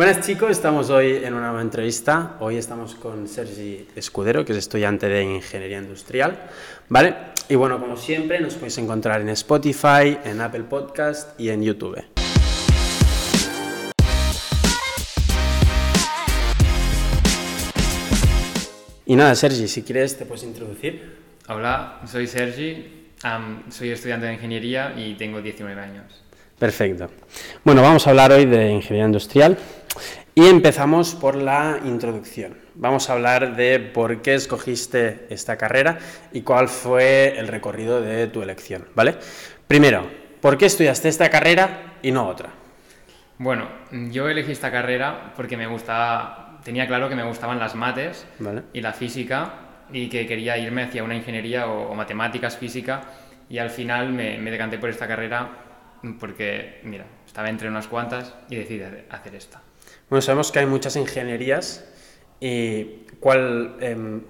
Buenas chicos, estamos hoy en una nueva entrevista. Hoy estamos con Sergi Escudero, que es estudiante de Ingeniería Industrial, ¿vale? Y bueno, como siempre, nos podéis encontrar en Spotify, en Apple Podcast y en YouTube. Y nada, Sergi, si quieres te puedes introducir. Hola, soy Sergi, soy estudiante de ingeniería y tengo 19 años. Perfecto. Bueno, vamos a hablar hoy de ingeniería industrial y empezamos por la introducción. Vamos a hablar de por qué escogiste esta carrera y cuál fue el recorrido de tu elección, ¿vale? Primero, ¿por qué estudiaste esta carrera y no otra? Bueno, yo elegí esta carrera porque me gustaba, tenía claro que me gustaban las mates Vale. y la física y que quería irme hacia una ingeniería o, o matemáticas, física y al final me, me decanté por esta carrera porque, mira, estaba entre unas cuantas y decidí hacer esta. Bueno, sabemos que hay muchas ingenierías y ¿cuál, em,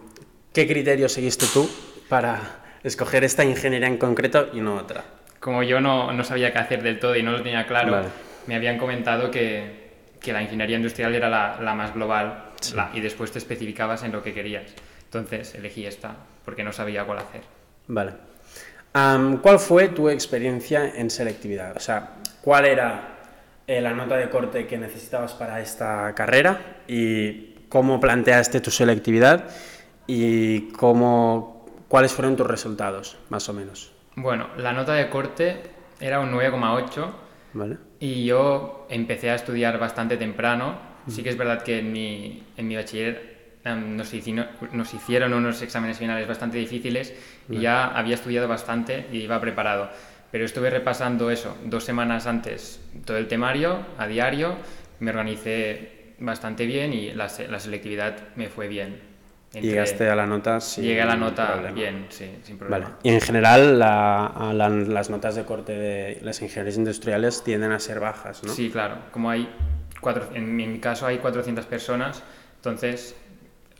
¿qué criterio seguiste tú para escoger esta ingeniería en concreto y no otra? Como yo no, no sabía qué hacer del todo y no lo tenía claro, Vale. me habían comentado que, que la ingeniería industrial era la, la más global Sí. la- y después te especificabas en lo que querías. Entonces elegí esta porque no sabía cuál hacer. Vale. Am, ¿Cuál fue tu experiencia en selectividad? O sea, ¿cuál era eh, la nota de corte que necesitabas para esta carrera y cómo planteaste tu selectividad y cómo, cuáles fueron tus resultados, más o menos? Bueno, la nota de corte era un 9,8 ¿Vale? y yo empecé a estudiar bastante temprano. Sí que es verdad que en mi, en mi bachiller em, nos, hicino- nos hicieron unos exámenes finales bastante difíciles y ya había estudiado bastante y iba preparado. Pero estuve repasando eso dos semanas antes, todo el temario, a diario, me organicé bastante bien y la, la selectividad me fue bien. Entre- Llegaste a la nota sin Llegué a la nota problema. bien, sí, sin Vale. problema. Y en general la- la- las notas de corte de las ingenierías industriales tienden a ser bajas, ¿no? Sí, claro. Como hay cuatro, en mi en mi caso hay 400 personas, entonces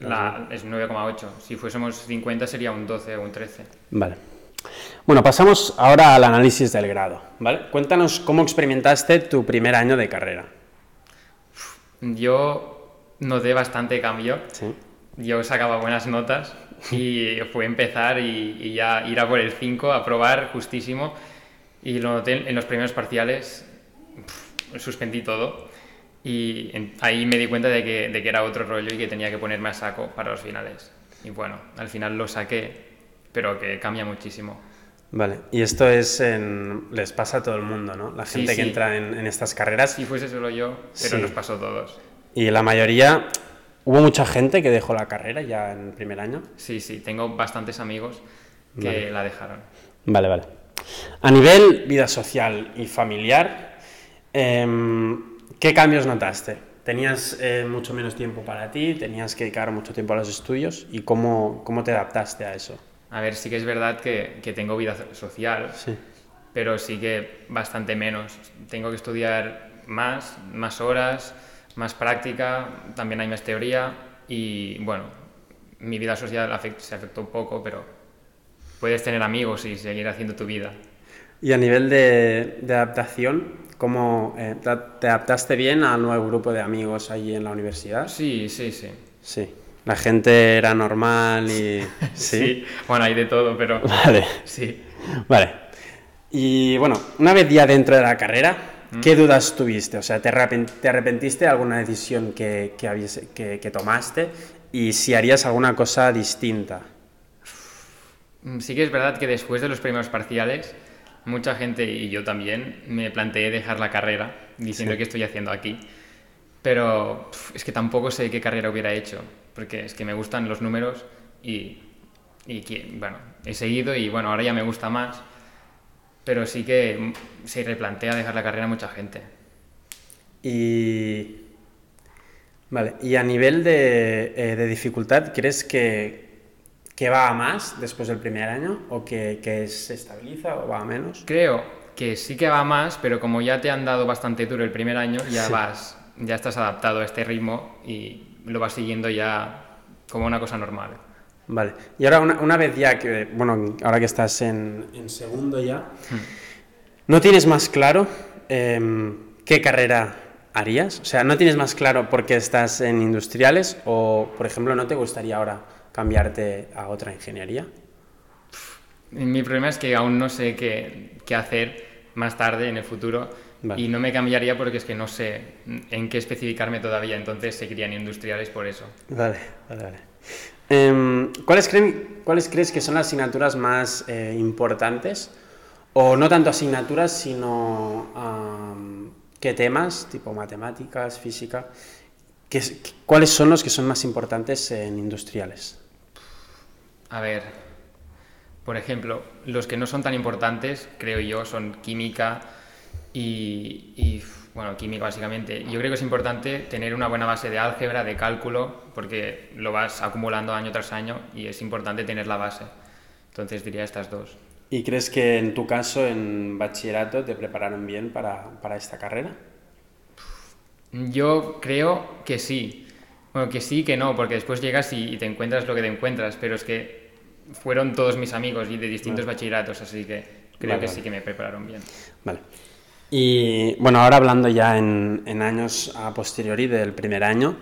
la, es 9,8. Si fuésemos 50 sería un 12 o un 13. Vale. Bueno, pasamos ahora al análisis del grado, ¿vale? Cuéntanos cómo experimentaste tu primer año de carrera. Yo noté bastante cambio. Sí. Yo sacaba buenas notas y fue empezar y, y ya ir a por el 5, a probar justísimo. Y lo noté en los primeros parciales, suspendí todo. Y en- ahí me di cuenta de que, de que era otro rollo y que tenía que ponerme a saco para los finales. Y bueno, al final lo saqué, pero que cambia muchísimo. Vale. Y esto es en... les pasa a todo el mundo, ¿no? La Sí, gente que entra en, en estas carreras Si fuese solo yo, pero Sí. nos pasó a todos. y la mayoría... Hubo mucha gente que dejó la carrera ya en el primer año. Sí, sí, tengo bastantes amigos que Vale. la dejaron. Vale, vale. A nivel vida social y familiar, em, ¿qué cambios notaste? ¿Tenías eh, mucho menos tiempo para ti? ¿Tenías que dedicar mucho tiempo a los estudios? ¿Y cómo, cómo te adaptaste a eso? A ver, sí que es verdad que, que tengo vida so- social, Sí. pero sí que bastante menos. Tengo que estudiar más, más horas, más práctica, también hay más teoría y bueno, mi vida social se afectó un poco, pero puedes tener amigos y seguir haciendo tu vida. Y a nivel de, de adaptación, ¿cómo eh, te adaptaste bien al nuevo grupo de amigos allí en la universidad? Sí, sí, sí. Sí. La gente era normal y... Sí. Bueno, hay de todo, pero Vale. sí. Vale. Y bueno, una vez ya dentro de la carrera, ¿qué dudas tuviste? O sea, ¿te, arrepen- te arrepentiste de alguna decisión que, que, habías- que- que tomaste? Y si harías alguna cosa distinta. Mm, Sí que es verdad que después de los primeros parciales, mucha gente y yo también me planteé dejar la carrera diciendo Sí. qué estoy haciendo aquí. Pero es que tampoco sé qué carrera hubiera hecho, porque es que me gustan los números y, y que, bueno, he seguido y bueno, ahora ya me gusta más. Pero sí que se replantea dejar la carrera a mucha gente. Y... Vale, y a nivel de, eh, de dificultad, ¿crees que, que va a más después del primer año? ¿O que, que se estabiliza o va a menos? Creo que sí que va más, pero como ya te han dado bastante duro el primer año, ya Sí. vas, ya estás adaptado a este ritmo y lo vas siguiendo ya como una cosa normal. Vale. Y ahora, una, una vez ya que, bueno, ahora que estás en, en segundo ya, ¿no tienes más claro em, qué carrera harías? O sea, ¿no tienes más claro por qué estás en industriales o, por ejemplo, no te gustaría ahora cambiarte a otra ingeniería? Mi problema es que aún no sé qué, qué hacer más tarde en el futuro y no me cambiaría porque es que no sé en qué especificarme todavía, entonces seguiría en industriales por eso. Vale, vale, vale. Em, ¿cuáles, creen, ¿Cuáles crees que son las asignaturas más eh, importantes? O no tanto asignaturas, sino qué temas, tipo matemáticas, física. ¿qué, ¿Cuáles son los que son más importantes en industriales? A ver, por ejemplo, los que no son tan importantes, creo yo, son química y, bueno, química básicamente. Yo creo que es importante tener una buena base de álgebra, de cálculo, porque lo vas acumulando año tras año y es importante tener la base. Entonces diría estas dos. ¿Y crees que en tu caso, en bachillerato, te prepararon bien para, para esta carrera? Yo creo que sí. Bueno, que sí, que no, porque después llegas y, te encuentras lo que te encuentras, pero es que fueron todos mis amigos y de distintos bachilleratos, así que creo que sí que me prepararon bien. Vale. Y bueno, ahora hablando ya en, en años a posteriori del primer año,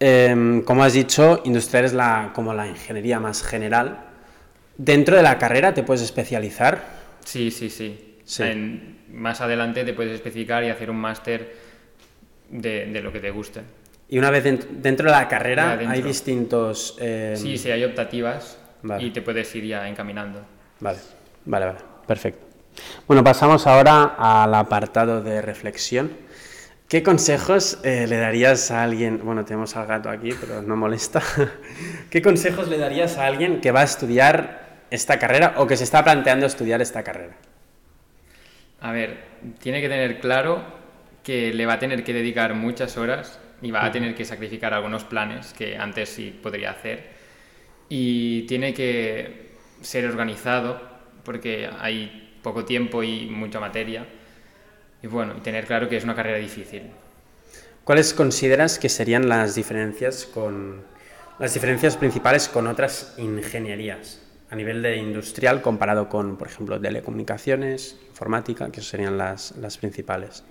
em, como has dicho, industrial es la, como la ingeniería más general. ¿Dentro de la carrera te puedes especializar? Sí, sí, sí. más adelante te puedes especificar y hacer un máster de, de, lo que te guste. Y una vez dentro de la carrera hay distintos... Em, sí, sí, hay optativas y te puedes ir ya encaminando. Vale, vale, vale, perfecto. Bueno, pasamos ahora al apartado de reflexión. ¿Qué consejos eh, le darías a alguien? Bueno, tenemos al gato aquí, pero no molesta. ¿Qué consejos le darías a alguien que va a estudiar esta carrera o que se está planteando estudiar esta carrera? A ver, tiene que tener claro que le va a tener que dedicar muchas horas y va a tener que sacrificar algunos planes que antes sí podría hacer y tiene que ser organizado porque hay poco tiempo y mucha materia y bueno, y tener claro que es una carrera difícil. ¿Cuáles consideras que serían las diferencias con las diferencias principales con otras ingenierías a nivel de industrial comparado con, por ejemplo, telecomunicaciones, informática, que serían las, las principales?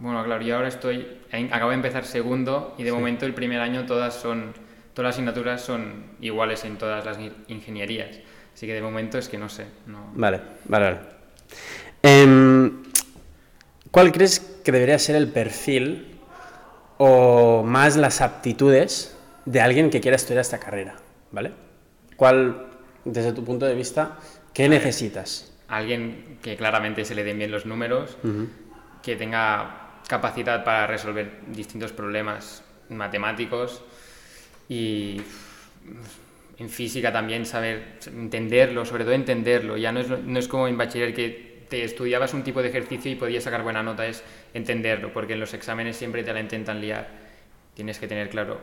Bueno, claro, yo ahora estoy, acabo de empezar segundo y de momento el primer año todas son todas las asignaturas son iguales en todas las ingenierías. Así que de momento es que no sé. Vale, vale, vale. Em, ¿Cuál crees que debería ser el perfil o más las aptitudes de alguien que quiera estudiar esta carrera? ¿Vale? ¿Cuál, desde tu punto de vista, qué necesitas? Alguien que claramente se le den bien los números, que tenga capacidad para resolver distintos problemas matemáticos, y en física también saber entenderlo, sobre todo entenderlo. Ya no es, no es como en bachiller que te estudiabas un tipo de ejercicio y podías sacar buena nota, es entenderlo, porque en los exámenes siempre te la intentan liar. Tienes que tener claro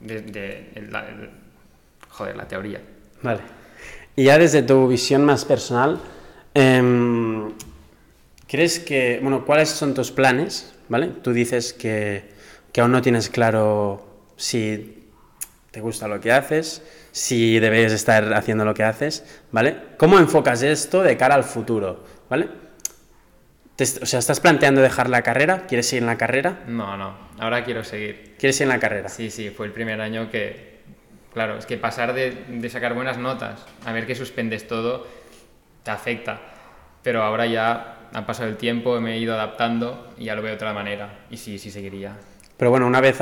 de, la, joder, la teoría. Vale. Y ya desde tu visión más personal, em, ¿crees que, bueno, cuáles son tus planes? ¿Vale? Tú dices que, que aún no tienes claro si te gusta lo que haces, si debes estar haciendo lo que haces, ¿vale? ¿Cómo enfocas esto de cara al futuro, ¿vale? o sea, ¿estás planteando dejar la carrera? ¿Quieres seguir en la carrera? No, no, ahora quiero seguir. ¿Quieres seguir en la carrera? Sí, sí, fue el primer año que, claro, es que pasar de, de sacar buenas notas a ver que suspendes todo, te afecta. Pero ahora ya ha pasado el tiempo, me he ido adaptando y ya lo veo de otra manera. Y sí, sí seguiría. Pero bueno, una vez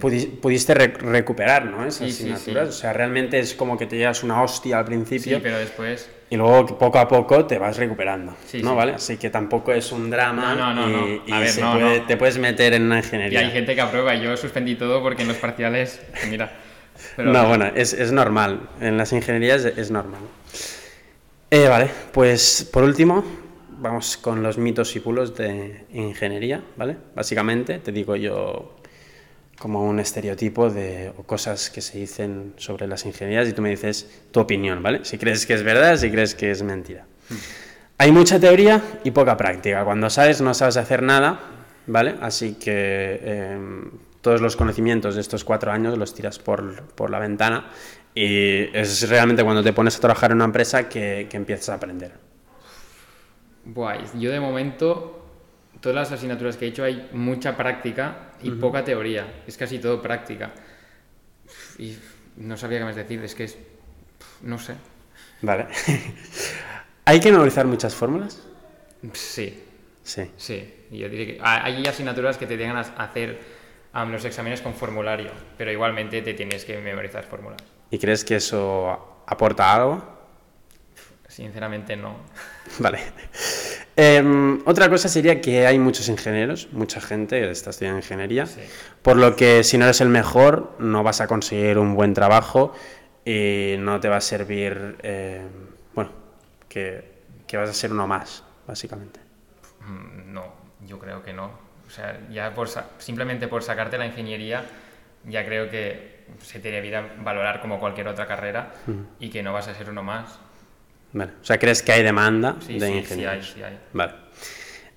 pudiste recuperar ¿no? esas asignaturas. o sea, realmente es como que te llevas una hostia al principio. Sí, pero después. Y luego poco a poco te vas recuperando. ¿no? ¿Vale? Así que tampoco es un drama. No, no, no. Y, puede, te puedes meter en una ingeniería. Y hay gente que aprueba. Yo suspendí todo porque en los parciales. Mira. no, bueno, es, es, normal. En las ingenierías es normal. Eh, vale, pues por último, vamos con los mitos y pulos de ingeniería, ¿vale? Básicamente, te digo yo como un estereotipo de cosas que se dicen sobre las ingenierías y tú me dices tu opinión, ¿vale? Si crees que es verdad, si crees que es mentira. Hmm. Hay mucha teoría y poca práctica. Cuando sabes no sabes hacer nada, ¿vale? Así que em, todos los conocimientos de estos cuatro años los tiras por, por, la ventana y es realmente cuando te pones a trabajar en una empresa que, que empiezas a aprender. Buah, yo de momento todas las asignaturas que he hecho hay mucha práctica y poca teoría. Es casi todo práctica. Y no sabía qué más decir, es que es... no sé. Vale. ¿Hay que memorizar muchas fórmulas? Sí, Sí. sí. Y Yo diría que hay asignaturas que te dejan a hacer los exámenes con formulario, pero igualmente te tienes que memorizar fórmulas. ¿Y crees que eso aporta algo? Sinceramente no. Vale. Em, otra cosa sería que hay muchos ingenieros, mucha gente que está estudiando ingeniería, Sí. por lo que si no eres el mejor no vas a conseguir un buen trabajo y no te va a servir, eh, bueno, que, que vas a ser uno más, básicamente. Mm, No, yo creo que no. O sea, ya por sa- simplemente por sacarte la ingeniería, ya creo que se te debería valorar como cualquier otra carrera y que no vas a ser uno más. Vale. O sea, ¿crees que hay demanda Sí, de sí, sí hay, ingenieros? sí hay. Vale.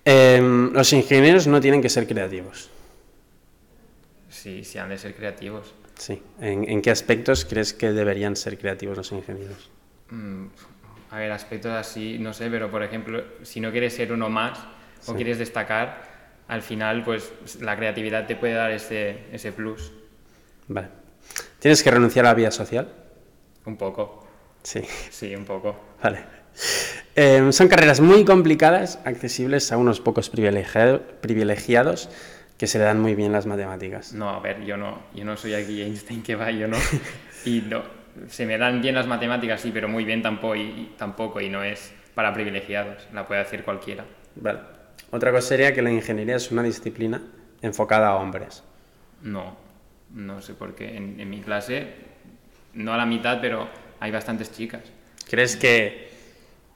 Em, los ingenieros no tienen que ser creativos. Sí, sí han de ser creativos. Sí. ¿En, en qué aspectos crees que deberían ser creativos los ingenieros? Mm, A ver, aspectos así, no sé, pero por ejemplo, si no quieres ser uno más o Sí. quieres destacar, al final, pues la creatividad te puede dar ese, ese plus. Vale. ¿Tienes que renunciar a la vida social? Un poco. Sí. Sí, un poco. Vale. Em, son carreras muy complicadas, accesibles a unos pocos privilegiado- privilegiados que se le dan muy bien las matemáticas. No, a ver, yo no, yo no soy aquí Einstein que va, yo no. Y no, se me dan bien las matemáticas, sí, pero muy bien tampoco y, y tampoco, y no es para privilegiados, la puede hacer cualquiera. Vale. Otra cosa sería que la ingeniería es una disciplina enfocada a hombres. No, no sé por qué. En, en mi clase, no a la mitad, pero hay bastantes chicas. ¿Crees que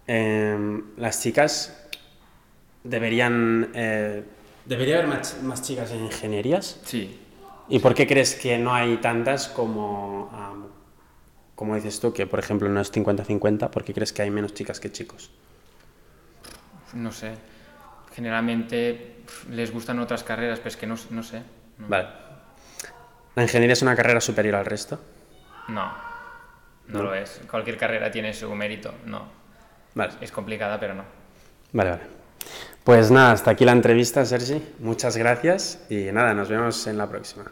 em, las chicas deberían... eh, ¿Debería haber más, más chicas en ingenierías? Sí, ¿Y por qué crees que no hay tantas como, am, como dices tú, que por ejemplo no es 50-50? ¿Por qué crees que hay menos chicas que chicos? no sé. Generalmente les gustan otras carreras, pero es que no, no sé. No. Vale. ¿La ingeniería es una carrera superior al resto? No, no lo es. Cualquier carrera tiene su mérito, no. Vale. Es complicada, pero no. Vale, vale. Pues nada, hasta aquí la entrevista, Sergi. Muchas gracias y nada, nos vemos en la próxima.